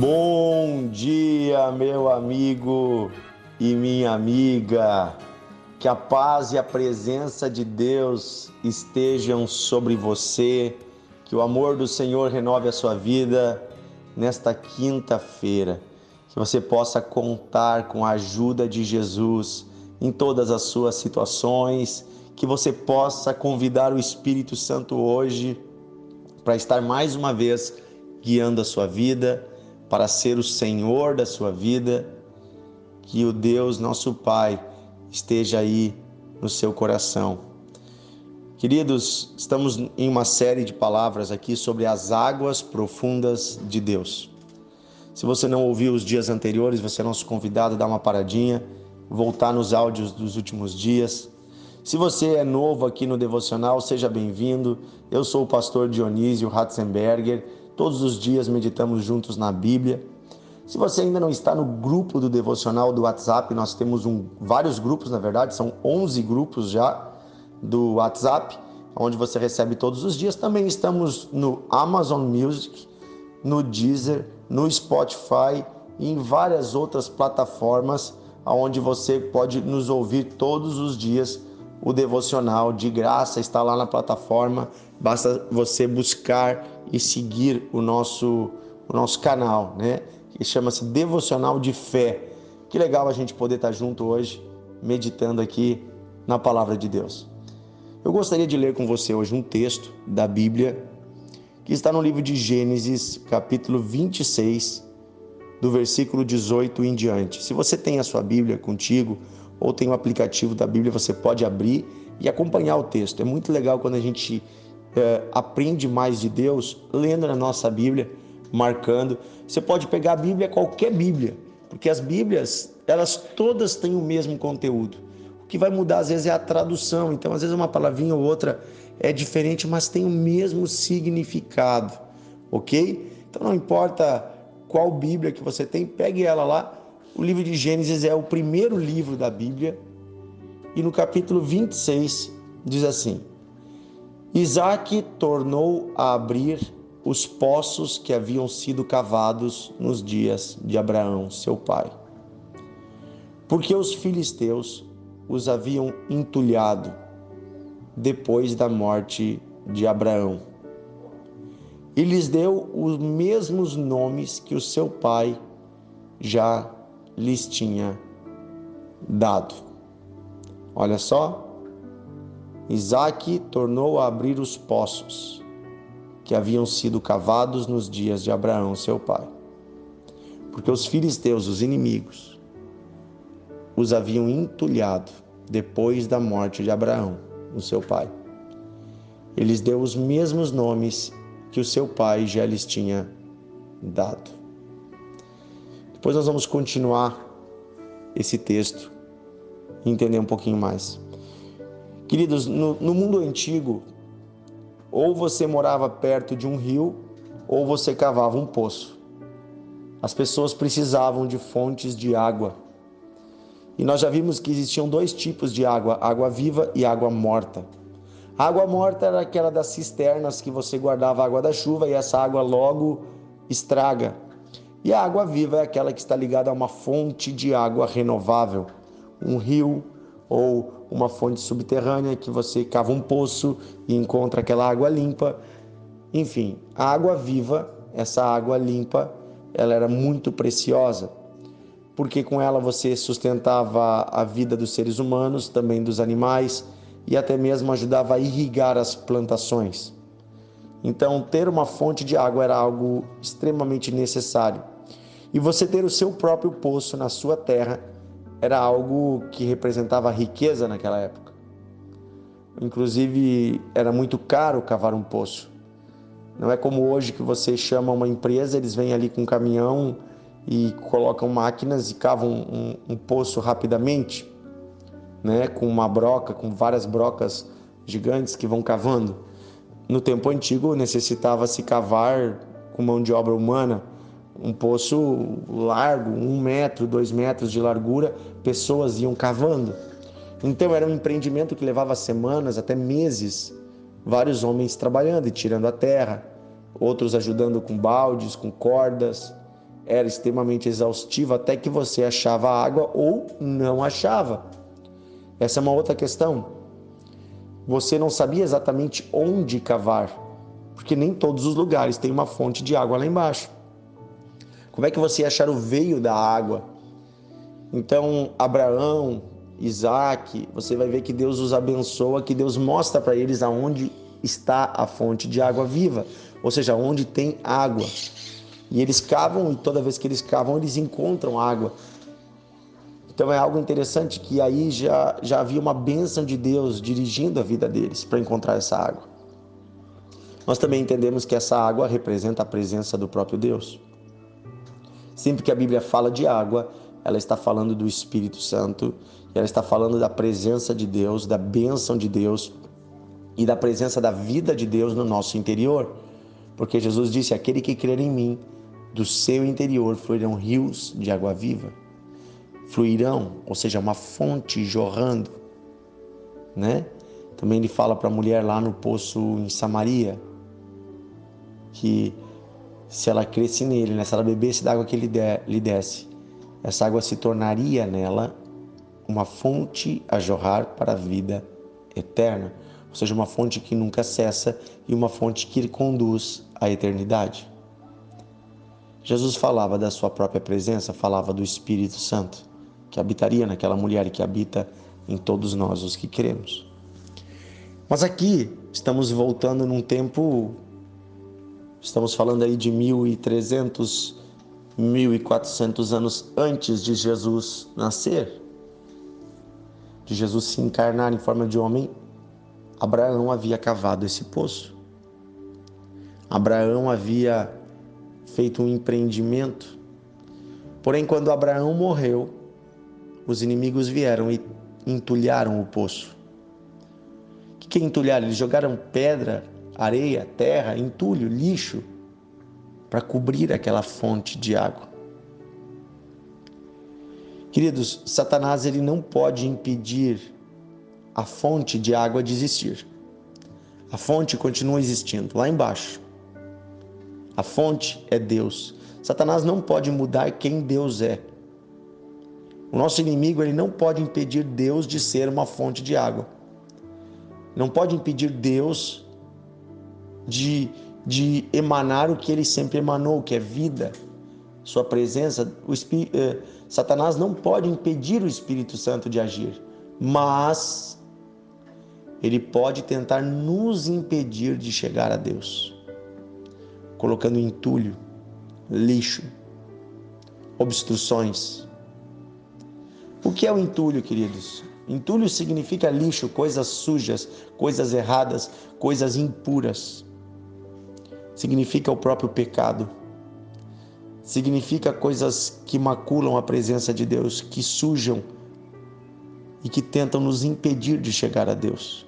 Bom dia, meu amigo e minha amiga. Que a paz e a presença de Deus estejam sobre você. Que o amor do Senhor renove a sua vida nesta quinta-feira. Que você possa contar com a ajuda de Jesus em todas as suas situações. Que você possa convidar o Espírito Santo hoje para estar mais uma vez guiando a sua vida para ser o Senhor da sua vida, que o Deus, nosso Pai, esteja aí no seu coração. Queridos, estamos em uma série de palavras aqui sobre as águas profundas de Deus. Se você não ouviu os dias anteriores, você é nosso convidado a dar uma paradinha, voltar nos áudios dos últimos dias. Se você é novo aqui no devocional, seja bem-vindo. Eu sou o pastor Dionísio Ratzenberger Todos os dias meditamos juntos na Bíblia. Se você ainda não está no grupo do devocional do WhatsApp, nós temos um, vários grupos, na verdade, são 11 grupos já do WhatsApp, onde você recebe todos os dias. Também estamos no Amazon Music, no Deezer, no Spotify e em várias outras plataformas onde você pode nos ouvir todos os dias. O devocional de graça está lá na plataforma, basta você buscar e seguir o nosso, o nosso canal, né? Que chama-se Devocional de Fé. Que legal a gente poder estar junto hoje, meditando aqui na palavra de Deus. Eu gostaria de ler com você hoje um texto da Bíblia que está no livro de Gênesis, capítulo 26, do versículo 18 em diante. Se você tem a sua Bíblia contigo ou tem o um aplicativo da Bíblia, você pode abrir e acompanhar o texto. É muito legal quando a gente é, aprende mais de Deus lendo na nossa Bíblia, marcando. Você pode pegar a Bíblia, qualquer Bíblia, porque as Bíblias, elas todas têm o mesmo conteúdo. O que vai mudar às vezes é a tradução, então às vezes uma palavrinha ou outra é diferente, mas tem o mesmo significado, ok? Então não importa qual Bíblia que você tem, pegue ela lá. O livro de Gênesis é o primeiro livro da Bíblia e no capítulo 26 diz assim: Isaac tornou a abrir os poços que haviam sido cavados nos dias de Abraão, seu pai. Porque os filisteus os haviam entulhado depois da morte de Abraão. E lhes deu os mesmos nomes que o seu pai já lhes tinha dado. Olha só, Isaac tornou a abrir os poços que haviam sido cavados nos dias de Abraão, seu pai. Porque os filisteus, os inimigos, os haviam entulhado depois da morte de Abraão, o seu pai. Ele lhes deu os mesmos nomes que o seu pai já lhes tinha dado. Depois nós vamos continuar esse texto e entender um pouquinho mais. Queridos, no, no mundo antigo, ou você morava perto de um rio, ou você cavava um poço. As pessoas precisavam de fontes de água. E nós já vimos que existiam dois tipos de água: água viva e água morta. A água morta era aquela das cisternas que você guardava a água da chuva e essa água logo estraga. E a água viva é aquela que está ligada a uma fonte de água renovável, um rio ou uma fonte subterrânea que você cava um poço e encontra aquela água limpa. Enfim, a água viva, essa água limpa, ela era muito preciosa, porque com ela você sustentava a vida dos seres humanos, também dos animais e até mesmo ajudava a irrigar as plantações. Então, ter uma fonte de água era algo extremamente necessário. E você ter o seu próprio poço na sua terra era algo que representava riqueza naquela época. Inclusive, era muito caro cavar um poço. Não é como hoje que você chama uma empresa, eles vêm ali com um caminhão e colocam máquinas e cavam um, um, poço rapidamente, né? com uma broca, com várias brocas gigantes que vão cavando. No tempo antigo, necessitava-se cavar com mão de obra humana um poço largo, um metro, dois metros de largura, pessoas iam cavando. Então era um empreendimento que levava semanas, até meses, vários homens trabalhando e tirando a terra, outros ajudando com baldes, com cordas. era extremamente exaustivo até que você achava água ou não achava. Essa é uma outra questão. Você não sabia exatamente onde cavar, porque nem todos os lugares têm uma fonte de água lá embaixo. Como é que você ia achar o veio da água? Então, Abraão, Isaac, você vai ver que Deus os abençoa, que Deus mostra para eles aonde está a fonte de água viva, ou seja, onde tem água. E eles cavam e toda vez que eles cavam, eles encontram água. Então é algo interessante que aí já, já havia uma bênção de Deus dirigindo a vida deles para encontrar essa água. Nós também entendemos que essa água representa a presença do próprio Deus. Sempre que a Bíblia fala de água, ela está falando do Espírito Santo, ela está falando da presença de Deus, da bênção de Deus e da presença da vida de Deus no nosso interior. Porque Jesus disse: Aquele que crer em mim, do seu interior fluirão rios de água viva. Fluirão, ou seja, uma fonte jorrando, né? Também ele fala para a mulher lá no poço em Samaria que se ela cresce nele, né? se ela bebesse da água que ele lhe desse, essa água se tornaria nela uma fonte a jorrar para a vida eterna, ou seja, uma fonte que nunca cessa e uma fonte que conduz à eternidade. Jesus falava da sua própria presença, falava do Espírito Santo, que habitaria naquela mulher e que habita em todos nós os que cremos. Mas aqui estamos voltando num tempo Estamos falando aí de 1300, 1400 anos antes de Jesus nascer, de Jesus se encarnar em forma de homem. Abraão havia cavado esse poço. Abraão havia feito um empreendimento. Porém, quando Abraão morreu, os inimigos vieram e entulharam o poço. O que é entulhar? Eles jogaram pedra areia, terra, entulho, lixo para cobrir aquela fonte de água. Queridos, Satanás ele não pode impedir a fonte de água de existir. A fonte continua existindo lá embaixo. A fonte é Deus. Satanás não pode mudar quem Deus é. O nosso inimigo ele não pode impedir Deus de ser uma fonte de água. Não pode impedir Deus de, de emanar o que ele sempre emanou, que é vida, sua presença. O Espírito, eh, Satanás não pode impedir o Espírito Santo de agir, mas ele pode tentar nos impedir de chegar a Deus, colocando entulho, lixo, obstruções. O que é o entulho, queridos? Entulho significa lixo, coisas sujas, coisas erradas, coisas impuras significa o próprio pecado. Significa coisas que maculam a presença de Deus, que sujam e que tentam nos impedir de chegar a Deus.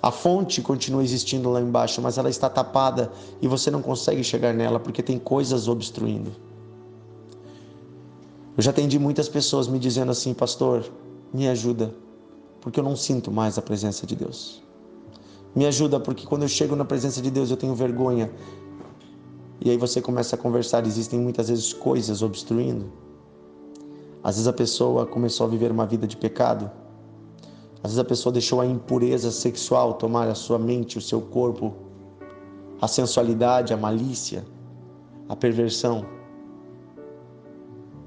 A fonte continua existindo lá embaixo, mas ela está tapada e você não consegue chegar nela porque tem coisas obstruindo. Eu já atendi muitas pessoas me dizendo assim, pastor, me ajuda, porque eu não sinto mais a presença de Deus. Me ajuda, porque quando eu chego na presença de Deus eu tenho vergonha. E aí você começa a conversar, existem muitas vezes coisas obstruindo. Às vezes a pessoa começou a viver uma vida de pecado. Às vezes a pessoa deixou a impureza sexual tomar a sua mente, o seu corpo, a sensualidade, a malícia, a perversão,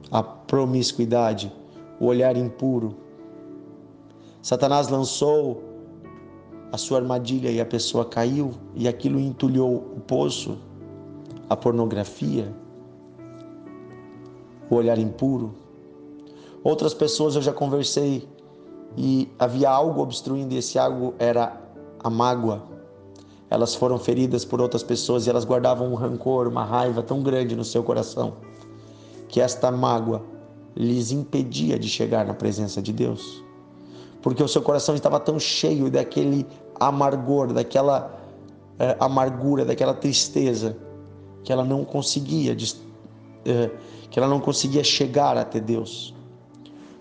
a promiscuidade, o olhar impuro. Satanás lançou a sua armadilha e a pessoa caiu e aquilo entulhou o poço, a pornografia, o olhar impuro. Outras pessoas eu já conversei e havia algo obstruindo e esse algo era a mágoa. Elas foram feridas por outras pessoas e elas guardavam um rancor, uma raiva tão grande no seu coração que esta mágoa lhes impedia de chegar na presença de Deus porque o seu coração estava tão cheio daquele amargor, daquela é, amargura, daquela tristeza, que ela não conseguia, é, que ela não conseguia chegar até Deus,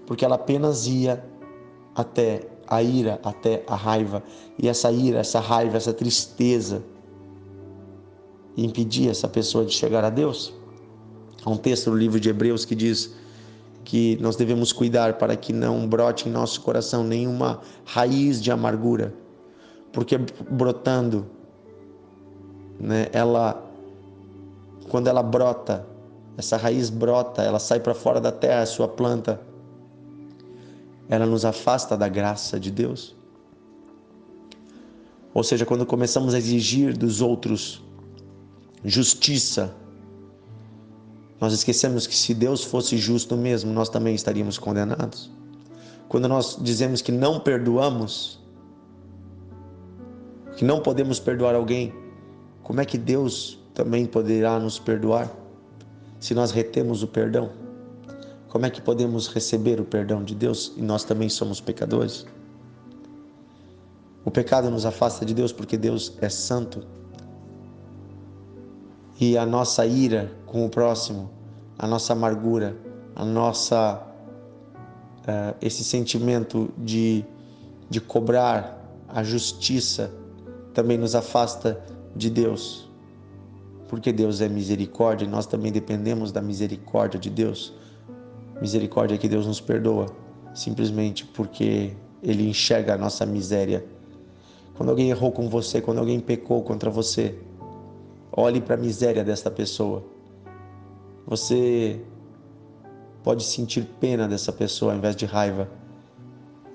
porque ela apenas ia até a ira, até a raiva, e essa ira, essa raiva, essa tristeza impedir essa pessoa de chegar a Deus. Há um texto no livro de Hebreus que diz que nós devemos cuidar para que não brote em nosso coração nenhuma raiz de amargura, porque brotando, né, ela quando ela brota, essa raiz brota, ela sai para fora da terra, a sua planta, ela nos afasta da graça de Deus. Ou seja, quando começamos a exigir dos outros justiça, nós esquecemos que se Deus fosse justo mesmo, nós também estaríamos condenados. Quando nós dizemos que não perdoamos, que não podemos perdoar alguém, como é que Deus também poderá nos perdoar se nós retemos o perdão? Como é que podemos receber o perdão de Deus e nós também somos pecadores? O pecado nos afasta de Deus porque Deus é santo. E a nossa ira com o próximo, a nossa amargura, a nossa uh, esse sentimento de, de cobrar a justiça também nos afasta de Deus. Porque Deus é misericórdia e nós também dependemos da misericórdia de Deus. Misericórdia que Deus nos perdoa, simplesmente porque Ele enxerga a nossa miséria quando alguém errou com você, quando alguém pecou contra você, olhe para a miséria desta pessoa. Você pode sentir pena dessa pessoa ao invés de raiva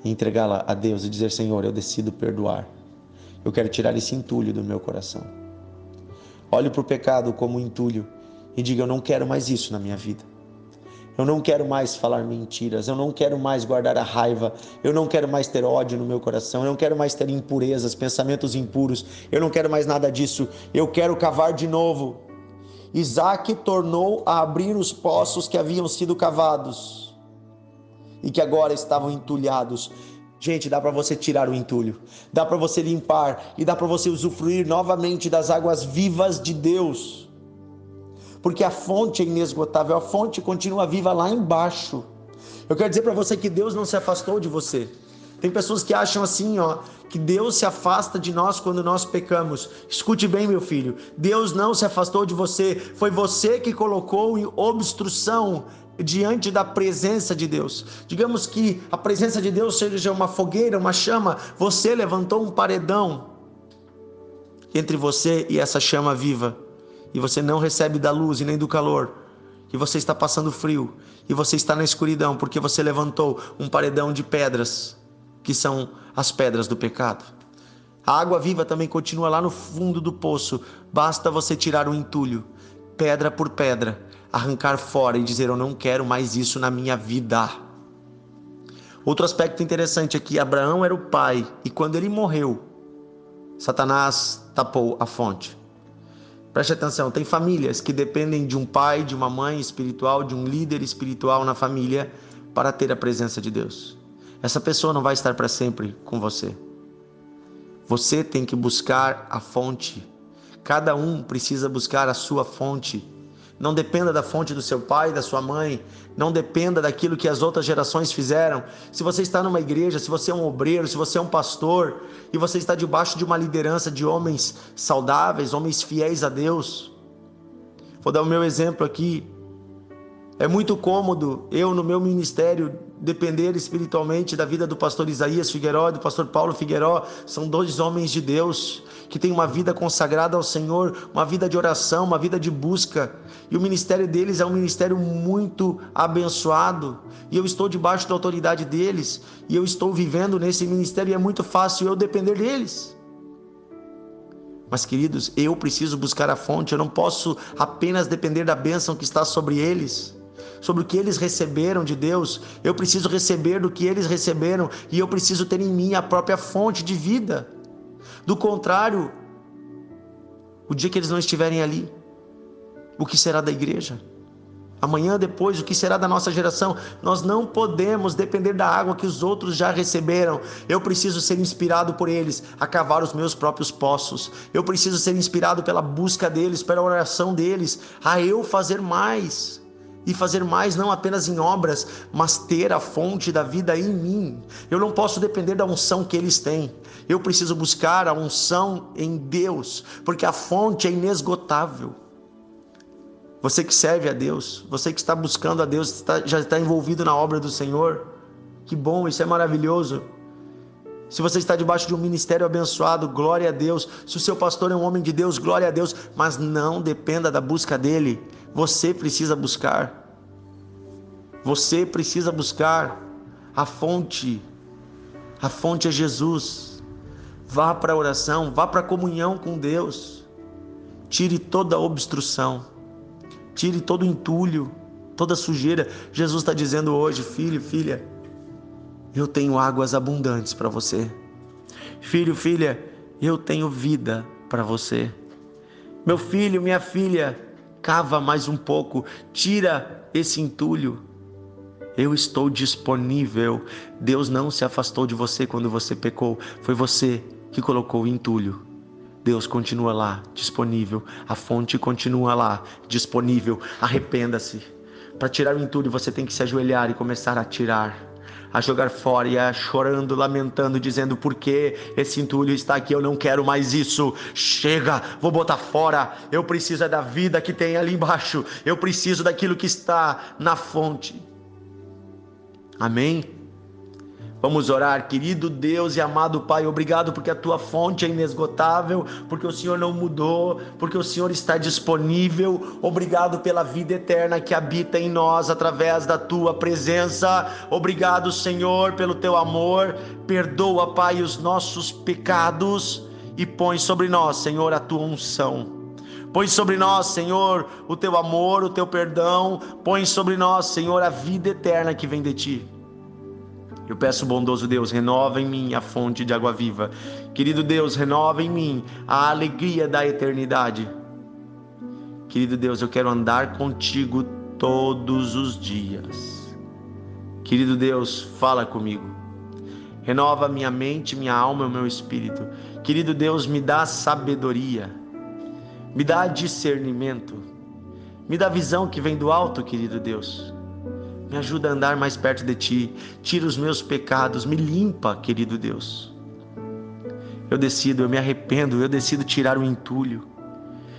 e entregá-la a Deus e dizer: Senhor, eu decido perdoar. Eu quero tirar esse entulho do meu coração. Olhe para o pecado como um entulho e diga: Eu não quero mais isso na minha vida. Eu não quero mais falar mentiras, eu não quero mais guardar a raiva, eu não quero mais ter ódio no meu coração, eu não quero mais ter impurezas, pensamentos impuros, eu não quero mais nada disso, eu quero cavar de novo. Isaac tornou a abrir os poços que haviam sido cavados e que agora estavam entulhados. Gente, dá para você tirar o entulho, dá para você limpar e dá para você usufruir novamente das águas vivas de Deus porque a fonte é inesgotável, a fonte continua viva lá embaixo. Eu quero dizer para você que Deus não se afastou de você. Tem pessoas que acham assim, ó, que Deus se afasta de nós quando nós pecamos. Escute bem, meu filho. Deus não se afastou de você. Foi você que colocou em obstrução diante da presença de Deus. Digamos que a presença de Deus seja uma fogueira, uma chama. Você levantou um paredão entre você e essa chama viva e você não recebe da luz e nem do calor, e você está passando frio, e você está na escuridão porque você levantou um paredão de pedras, que são as pedras do pecado. A água viva também continua lá no fundo do poço, basta você tirar o entulho, pedra por pedra, arrancar fora e dizer: Eu não quero mais isso na minha vida. Outro aspecto interessante é que Abraão era o pai e quando ele morreu, Satanás tapou a fonte. Preste atenção, tem famílias que dependem de um pai, de uma mãe espiritual, de um líder espiritual na família para ter a presença de Deus. Essa pessoa não vai estar para sempre com você. Você tem que buscar a fonte. Cada um precisa buscar a sua fonte. Não dependa da fonte do seu pai, da sua mãe. Não dependa daquilo que as outras gerações fizeram. Se você está numa igreja, se você é um obreiro, se você é um pastor e você está debaixo de uma liderança de homens saudáveis, homens fiéis a Deus. Vou dar o meu exemplo aqui. É muito cômodo eu, no meu ministério, depender espiritualmente da vida do pastor Isaías Figueiró e do pastor Paulo Figueiró. São dois homens de Deus que têm uma vida consagrada ao Senhor, uma vida de oração, uma vida de busca. E o ministério deles é um ministério muito abençoado. E eu estou debaixo da autoridade deles. E eu estou vivendo nesse ministério e é muito fácil eu depender deles. Mas, queridos, eu preciso buscar a fonte, eu não posso apenas depender da bênção que está sobre eles sobre o que eles receberam de Deus, eu preciso receber do que eles receberam e eu preciso ter em mim a própria fonte de vida. Do contrário, o dia que eles não estiverem ali, o que será da igreja? Amanhã, depois, o que será da nossa geração? Nós não podemos depender da água que os outros já receberam. Eu preciso ser inspirado por eles a cavar os meus próprios poços. Eu preciso ser inspirado pela busca deles, pela oração deles, a eu fazer mais. E fazer mais não apenas em obras, mas ter a fonte da vida em mim. Eu não posso depender da unção que eles têm. Eu preciso buscar a unção em Deus, porque a fonte é inesgotável. Você que serve a Deus, você que está buscando a Deus, já está envolvido na obra do Senhor. Que bom, isso é maravilhoso. Se você está debaixo de um ministério abençoado, glória a Deus. Se o seu pastor é um homem de Deus, glória a Deus. Mas não dependa da busca dele. Você precisa buscar. Você precisa buscar a fonte. A fonte é Jesus. Vá para a oração, vá para a comunhão com Deus. Tire toda a obstrução. Tire todo o entulho, toda a sujeira. Jesus está dizendo hoje, filho, filha, eu tenho águas abundantes para você. Filho, filha, eu tenho vida para você. Meu filho, minha filha, cava mais um pouco, tira esse entulho. Eu estou disponível. Deus não se afastou de você quando você pecou, foi você que colocou o entulho. Deus continua lá, disponível. A fonte continua lá, disponível. Arrependa-se. Para tirar o entulho, você tem que se ajoelhar e começar a tirar a jogar fora e a chorando, lamentando, dizendo: por que esse entulho está aqui? Eu não quero mais isso. Chega, vou botar fora. Eu preciso é da vida que tem ali embaixo. Eu preciso daquilo que está na fonte. Amém? Vamos orar, querido Deus e amado Pai, obrigado porque a tua fonte é inesgotável, porque o Senhor não mudou, porque o Senhor está disponível. Obrigado pela vida eterna que habita em nós através da tua presença. Obrigado, Senhor, pelo teu amor. Perdoa, Pai, os nossos pecados e põe sobre nós, Senhor, a tua unção. Põe sobre nós, Senhor, o teu amor, o teu perdão. Põe sobre nós, Senhor, a vida eterna que vem de ti. Eu peço, bondoso Deus, renova em mim a fonte de água viva. Querido Deus, renova em mim a alegria da eternidade. Querido Deus, eu quero andar contigo todos os dias. Querido Deus, fala comigo. Renova minha mente, minha alma e meu espírito. Querido Deus, me dá sabedoria. Me dá discernimento. Me dá visão que vem do alto, querido Deus. Me ajuda a andar mais perto de ti. Tira os meus pecados, me limpa, querido Deus. Eu decido, eu me arrependo, eu decido tirar o entulho.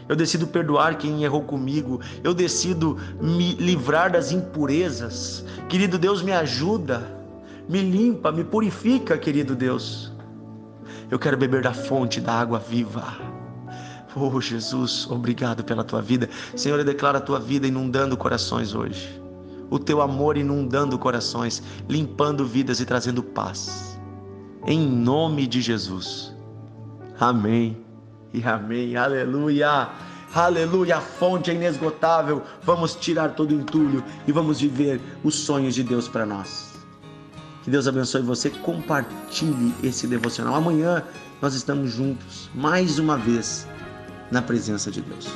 Eu decido perdoar quem errou comigo. Eu decido me livrar das impurezas. Querido Deus, me ajuda. Me limpa, me purifica, querido Deus. Eu quero beber da fonte da água viva. Oh, Jesus, obrigado pela tua vida. Senhor, eu declaro a tua vida inundando corações hoje o teu amor inundando corações, limpando vidas e trazendo paz. Em nome de Jesus. Amém e amém. Aleluia. Aleluia, a fonte é inesgotável. Vamos tirar todo o entulho e vamos viver os sonhos de Deus para nós. Que Deus abençoe você. Compartilhe esse devocional. Amanhã nós estamos juntos, mais uma vez, na presença de Deus.